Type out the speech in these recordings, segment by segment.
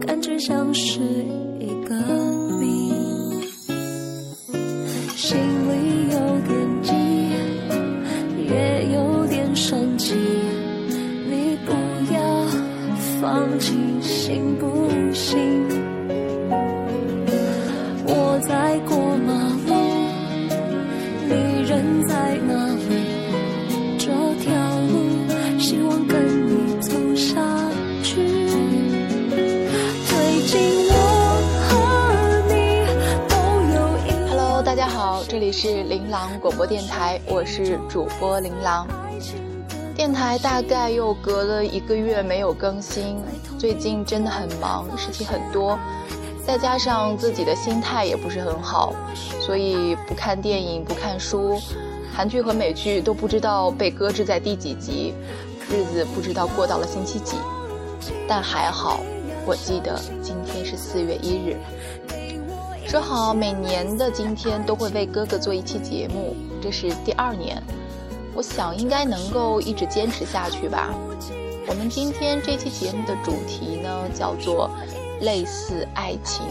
感觉像是一个谜。是琳琅广播电台，我是主播琳琅。电台大概又隔了一个月没有更新，最近真的很忙，事情很多，再加上自己的心态也不是很好，所以不看电影，不看书，韩剧和美剧都不知道被搁置在第几集，日子不知道过到了星期几。但还好，我记得今天是四月一日。说好每年的今天都会为哥哥做一期节目，这是第二年，我想应该能够一直坚持下去吧。我们今天这期节目的主题呢，叫做“类似爱情”。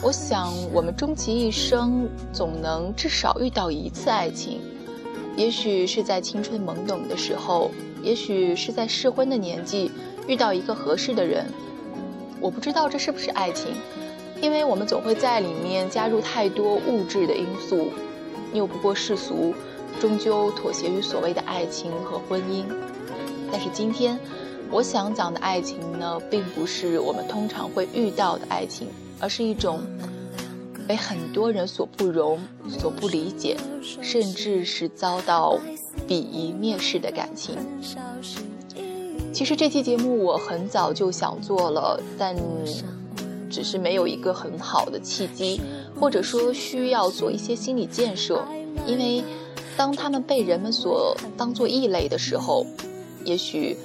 我想我们终其一生，总能至少遇到一次爱情，也许是在青春懵懂的时候，也许是在适婚的年纪遇到一个合适的人。我不知道这是不是爱情。因为我们总会在里面加入太多物质的因素，拗不过世俗，终究妥协于所谓的爱情和婚姻。但是今天，我想讲的爱情呢，并不是我们通常会遇到的爱情，而是一种被很多人所不容、所不理解，甚至是遭到鄙夷蔑视的感情。其实这期节目我很早就想做了，但。只是没有一个很好的契机，或者说需要做一些心理建设，因为当他们被人们所当作异类的时候，也许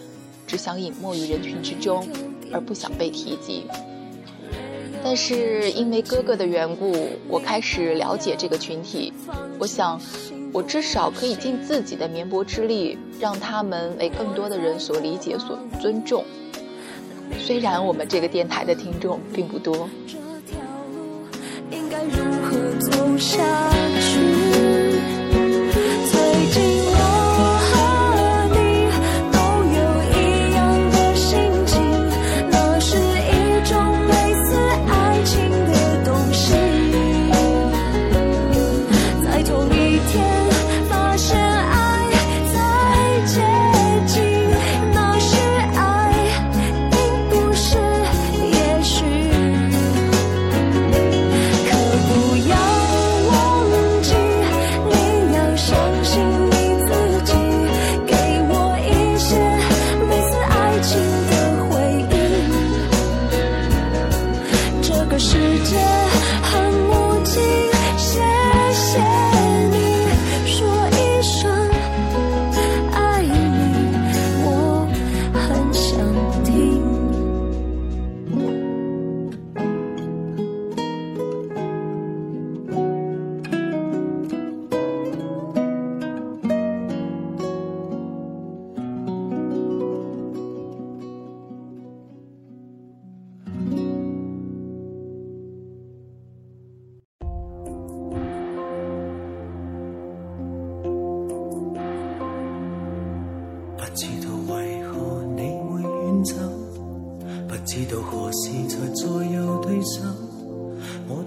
只想隐没于人群之中，而不想被提及。但是因为哥哥的缘故，我开始了解这个群体，我想我至少可以尽自己的绵薄之力，让他们为更多的人所理解、所尊重。虽然我们这个电台的听众并不多。这条路应该如何走下去？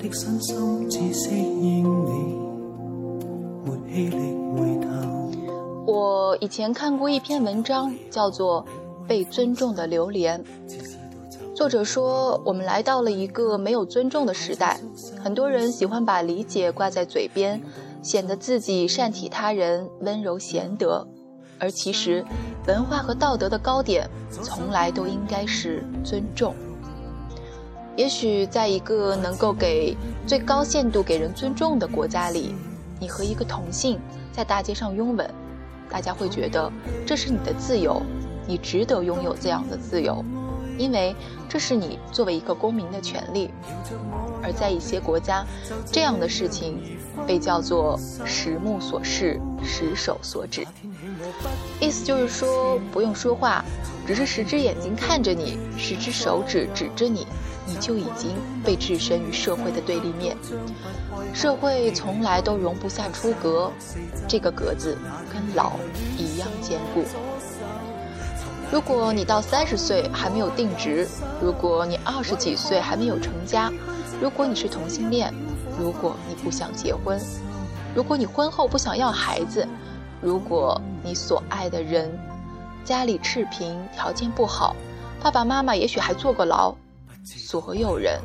的身心只適應你，我以前看过一篇文章，叫做《被尊重的榴莲》。作者说，我们来到了一个没有尊重的时代，很多人喜欢把理解挂在嘴边，显得自己善体他人、温柔贤德，而其实，文化和道德的高点从来都应该是尊重。也许在一个能够给最高限度给人尊重的国家里，你和一个同性在大街上拥吻，大家会觉得这是你的自由，你值得拥有这样的自由。因为这是你作为一个公民的权利。而在一些国家，这样的事情被叫做十目所视，十手所指。意思就是说，不用说话，只是十只眼睛看着你，十只手指指着你，你就已经被置身于社会的对立面。社会从来都容不下出格，这个格子跟牢一样坚固。如果你到三十岁还没有定职，如果你二十几岁还没有成家，如果你是同性恋，如果你不想结婚，如果你婚后不想要孩子，如果你所爱的人家里赤贫，条件不好，爸爸妈妈也许还坐过牢，所有人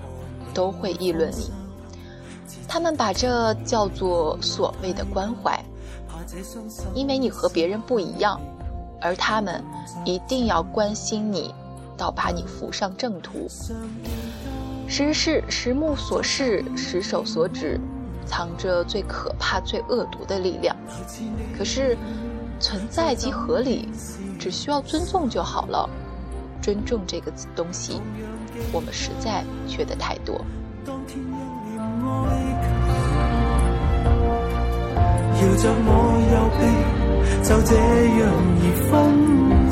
都会议论你。他们把这叫做所谓的关怀，因为你和别人不一样。而他们一定要关心你，到把你扶上正途。时事实目所视，实手所指，藏着最可怕、最恶毒的力量。可是，存在即合理，只需要尊重就好了。尊重这个东西，我们实在缺的太多。就这样而分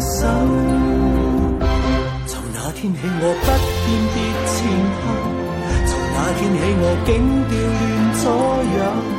手。从那天起，我不辨别前后。从那天起，我竟调乱左右。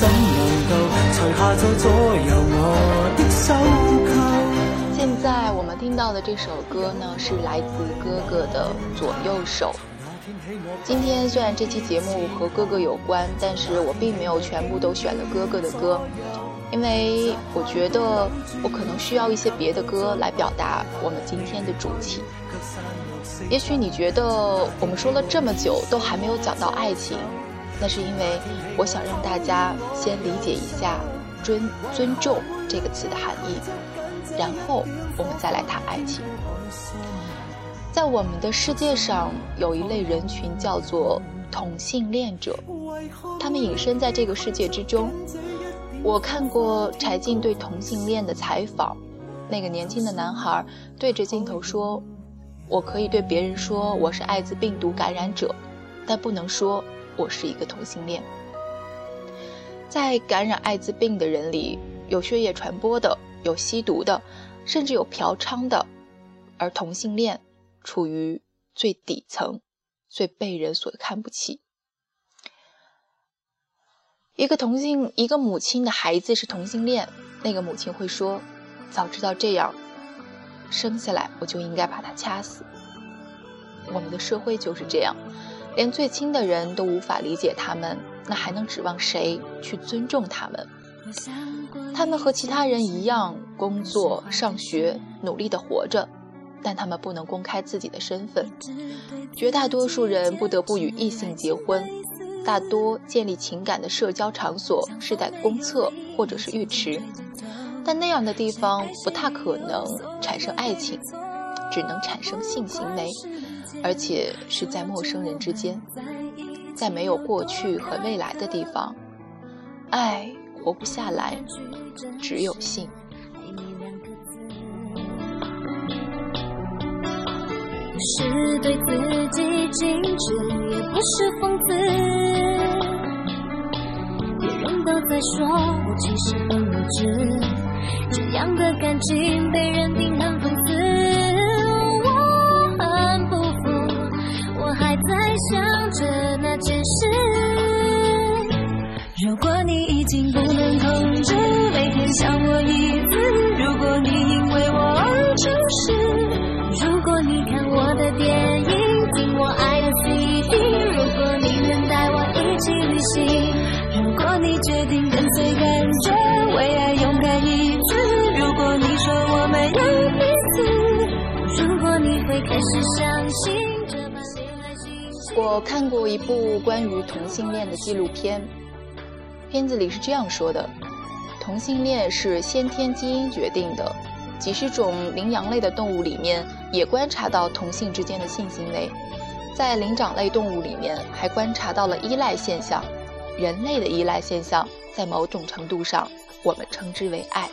怎能够才下走左右我的手？现在我们听到的这首歌呢，是来自哥哥的《左右手》。今天虽然这期节目和哥哥有关，但是我并没有全部都选了哥哥的歌，因为我觉得我可能需要一些别的歌来表达我们今天的主题。也许你觉得我们说了这么久都还没有讲到爱情，那是因为我想让大家先理解一下“尊尊重”这个词的含义，然后我们再来谈爱情。在我们的世界上，有一类人群叫做同性恋者，他们隐身在这个世界之中。我看过柴静对同性恋的采访，那个年轻的男孩对着镜头说：“我可以对别人说我是艾滋病毒感染者，但不能说我是一个同性恋。”在感染艾滋病的人里，有血液传播的，有吸毒的，甚至有嫖娼的，而同性恋。处于最底层，最被人所看不起。一个同性，一个母亲的孩子是同性恋，那个母亲会说：“早知道这样，生下来我就应该把他掐死。”我们的社会就是这样，连最亲的人都无法理解他们，那还能指望谁去尊重他们？他们和其他人一样，工作、上学，努力的活着。但他们不能公开自己的身份，绝大多数人不得不与异性结婚，大多建立情感的社交场所是在公厕或者是浴池，但那样的地方不太可能产生爱情，只能产生性行为，而且是在陌生人之间，在没有过去和未来的地方，爱活不下来，只有性。不是对自己矜持，也不是讽刺。别人都在说我其实很无知，这样的感情被认定我看过一部关于同性恋的纪录片，片子里是这样说的：同性恋是先天基因决定的，几十种羚羊类的动物里面也观察到同性之间的性行为，在灵长类动物里面还观察到了依赖现象，人类的依赖现象在某种程度上我们称之为爱。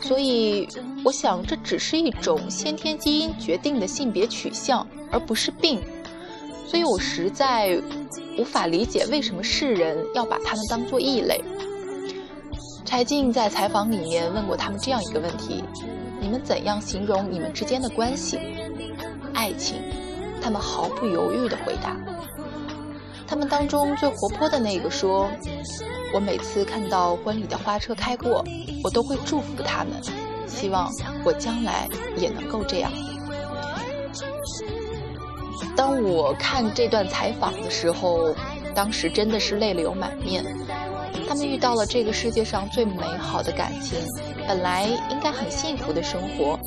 所以，我想这只是一种先天基因决定的性别取向，而不是病。所以我实在无法理解为什么世人要把他们当作异类。柴静在采访里面问过他们这样一个问题：你们怎样形容你们之间的关系？爱情？他们毫不犹豫地回答。他们当中最活泼的那个说：“我每次看到婚礼的花车开过，我都会祝福他们，希望我将来也能够这样。”当我看这段采访的时候，当时真的是泪流满面。他们遇到了这个世界上最美好的感情，本来应该很幸福的生活，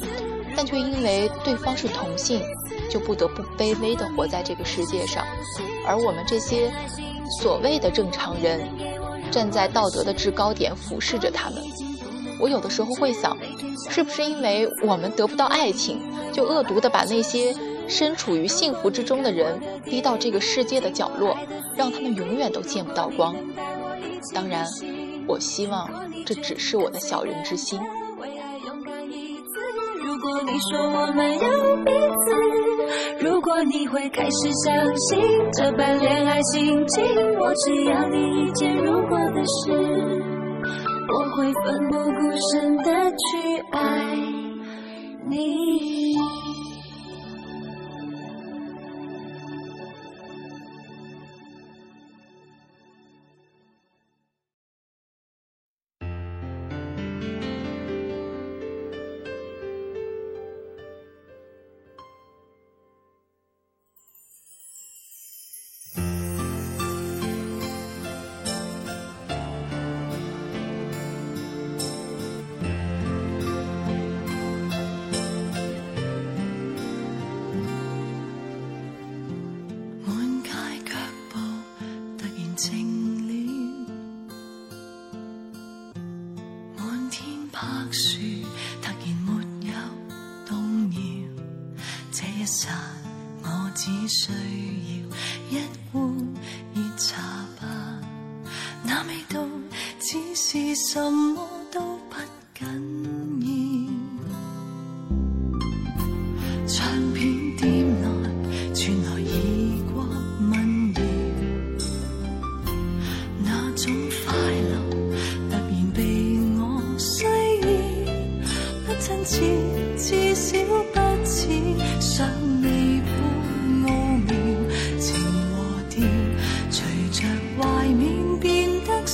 但却因为对方是同性，就不得不卑微地活在这个世界上。而我们这些所谓的正常人，站在道德的制高点俯视着他们。我有的时候会想，是不是因为我们得不到爱情，就恶毒地把那些。身处于幸福之中的人，逼到这个世界的角落，让他们永远都见不到光。当然，我希望这只是我的小人之心。如果你说我们有彼此，如果你会开始相信这般恋爱心情，我只要你一件如果的事，我会奋不顾身的去爱你。静了，满天柏树突然没有动摇，这一刹我只需要一杯热茶吧，那味道只是什么？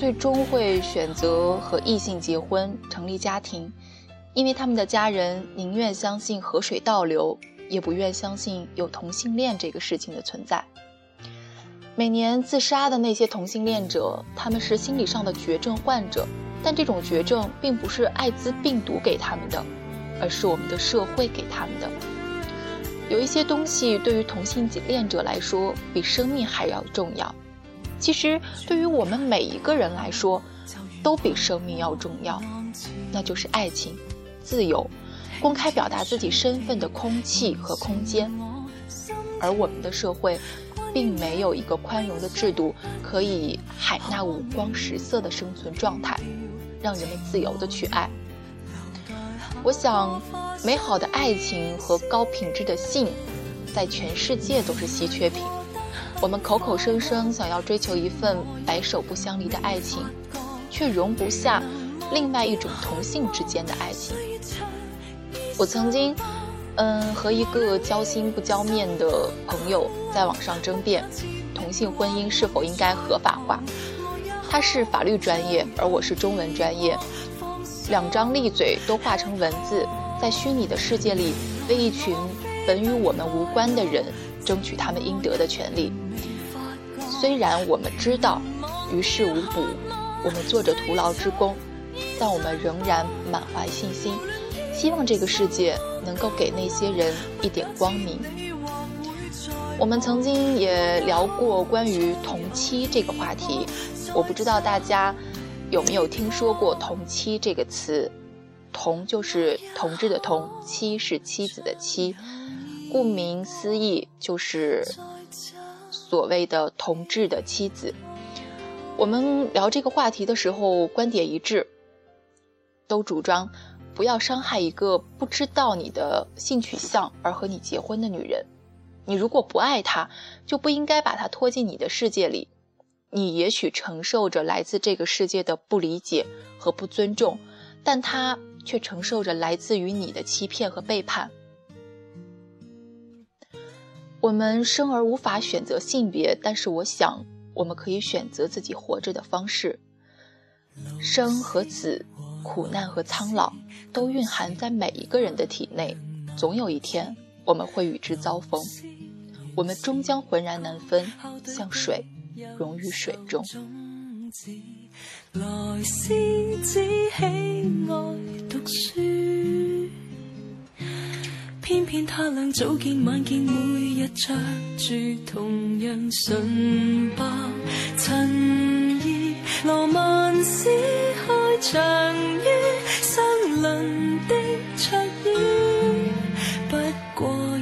最终会选择和异性结婚，成立家庭，因为他们的家人宁愿相信河水倒流，也不愿相信有同性恋这个事情的存在。每年自杀的那些同性恋者，他们是心理上的绝症患者，但这种绝症并不是艾滋病毒给他们的。而是我们的社会给他们的。有一些东西对于同性恋者来说比生命还要重要，其实对于我们每一个人来说，都比生命要重要。那就是爱情、自由、公开表达自己身份的空气和空间。而我们的社会，并没有一个宽容的制度，可以海纳五光十色的生存状态，让人们自由的去爱。我想，美好的爱情和高品质的性，在全世界都是稀缺品。我们口口声声想要追求一份白首不相离的爱情，却容不下另外一种同性之间的爱情。我曾经，嗯，和一个交心不交面的朋友在网上争辩，同性婚姻是否应该合法化。他是法律专业，而我是中文专业，两张利嘴都化成文字，在虚拟的世界里为一群本与我们无关的人争取他们应得的权利。虽然我们知道于事无补，我们做着徒劳之功，但我们仍然满怀信心，希望这个世界能够给那些人一点光明。我们曾经也聊过关于同妻这个话题。我不知道大家有没有听说过“同妻”这个词，“同”就是同志的“同”，“妻”是妻子的“妻”，顾名思义就是所谓的同志的妻子。我们聊这个话题的时候，观点一致，都主张不要伤害一个不知道你的性取向而和你结婚的女人。你如果不爱她，就不应该把她拖进你的世界里。你也许承受着来自这个世界的不理解和不尊重，但她却承受着来自于你的欺骗和背叛。我们生而无法选择性别，但是我想，我们可以选择自己活着的方式。生和死，苦难和苍老，都蕴含在每一个人的体内。总有一天，我们会与之遭逢，我们终将浑然难分，像水。溶于水中。来世只喜爱读书，偏偏他俩早见晚见，每日着住同样纯白衬衣，罗曼史开场于相邻的桌椅，不过二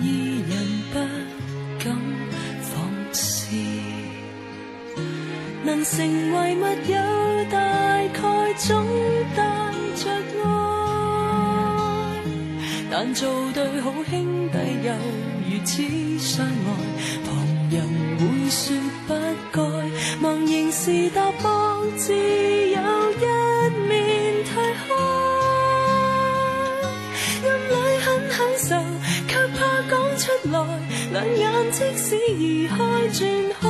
人不敢放肆。能成为密友，但做对好兄弟又如此相爱，旁人会说不该。茫然时答驳，自有一面退开。暗里很享受，却怕讲出来，两眼即使移开转开。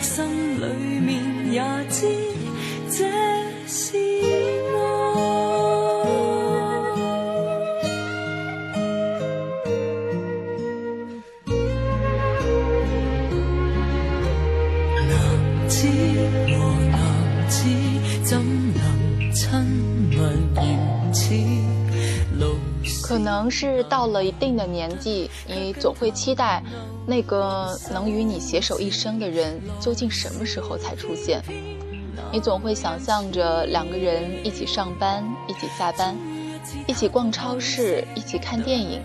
心里面也知可能是到了一定的年纪，你总会期待那个能与你携手一生的人究竟什么时候才出现。你总会想象着两个人一起上班，一起下班，一起逛超市，一起看电影，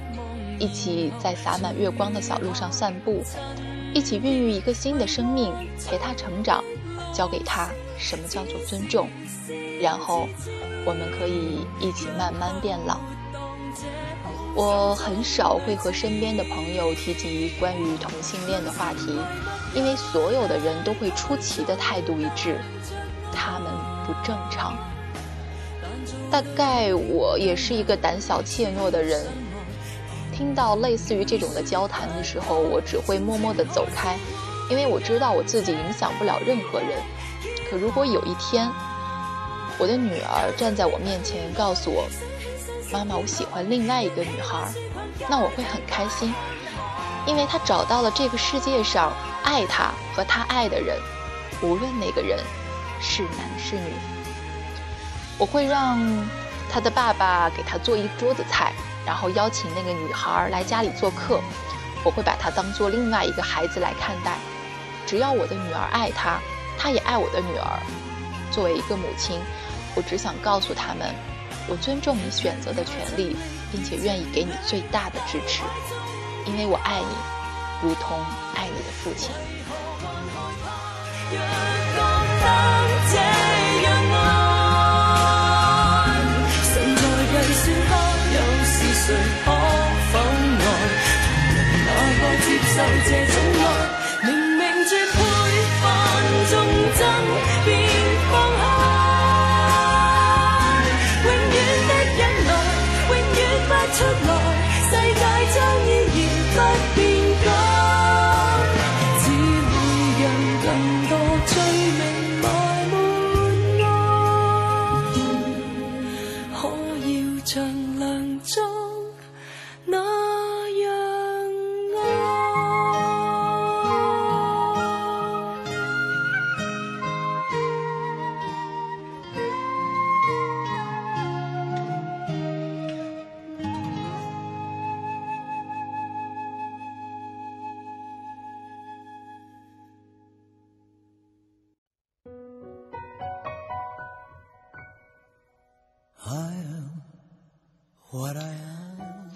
一起在洒满月光的小路上散步，一起孕育一个新的生命，陪他成长，教给他什么叫做尊重，然后我们可以一起慢慢变老。我很少会和身边的朋友提及关于同性恋的话题，因为所有的人都会出奇的态度一致，他们不正常。大概我也是一个胆小怯懦的人，听到类似于这种的交谈的时候，我只会默默地走开，因为我知道我自己影响不了任何人。可如果有一天，我的女儿站在我面前告诉我，妈妈，我喜欢另外一个女孩，那我会很开心，因为她找到了这个世界上爱她和她爱的人，无论那个人是男是女。我会让她的爸爸给她做一桌子菜，然后邀请那个女孩来家里做客。我会把她当做另外一个孩子来看待，只要我的女儿爱她，她也爱我的女儿。作为一个母亲，我只想告诉他们。我尊重你选择的权利，并且愿意给你最大的支持，因为我爱你，如同爱你的父亲。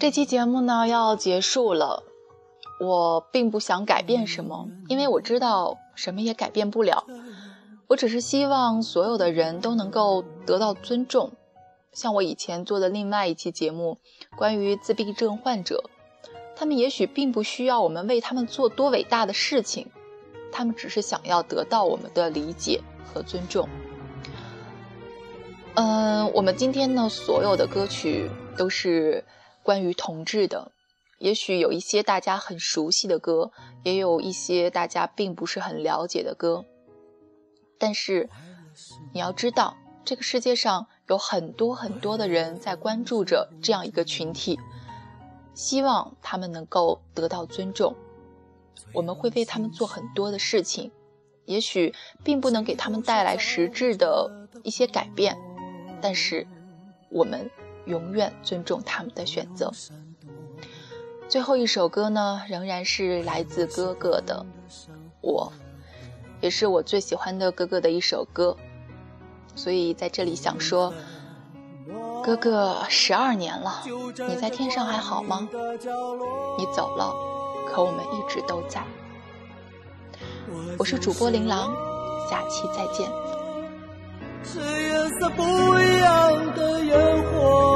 这期节目呢要结束了，我并不想改变什么，因为我知道什么也改变不了。我只是希望所有的人都能够得到尊重。像我以前做的另外一期节目，关于自闭症患者，他们也许并不需要我们为他们做多伟大的事情，他们只是想要得到我们的理解和尊重。嗯，我们今天呢，所有的歌曲都是。关于同志的，也许有一些大家很熟悉的歌，也有一些大家并不是很了解的歌。但是你要知道，这个世界上有很多很多的人在关注着这样一个群体，希望他们能够得到尊重。我们会为他们做很多的事情，也许并不能给他们带来实质的一些改变，但是我们。永远尊重他们的选择。最后一首歌呢，仍然是来自哥哥的《我》，也是我最喜欢的哥哥的一首歌。所以在这里想说，哥哥十二年了，你在天上还好吗？你走了，可我们一直都在。我是主播琳琅，下期再见。是颜色不一样的烟火，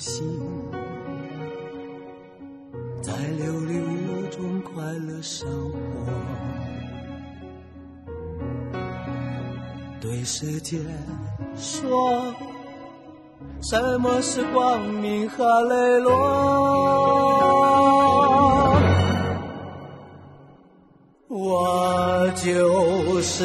心，在流流流中快乐生活，对世界说。什么是光明和磊落？我就，是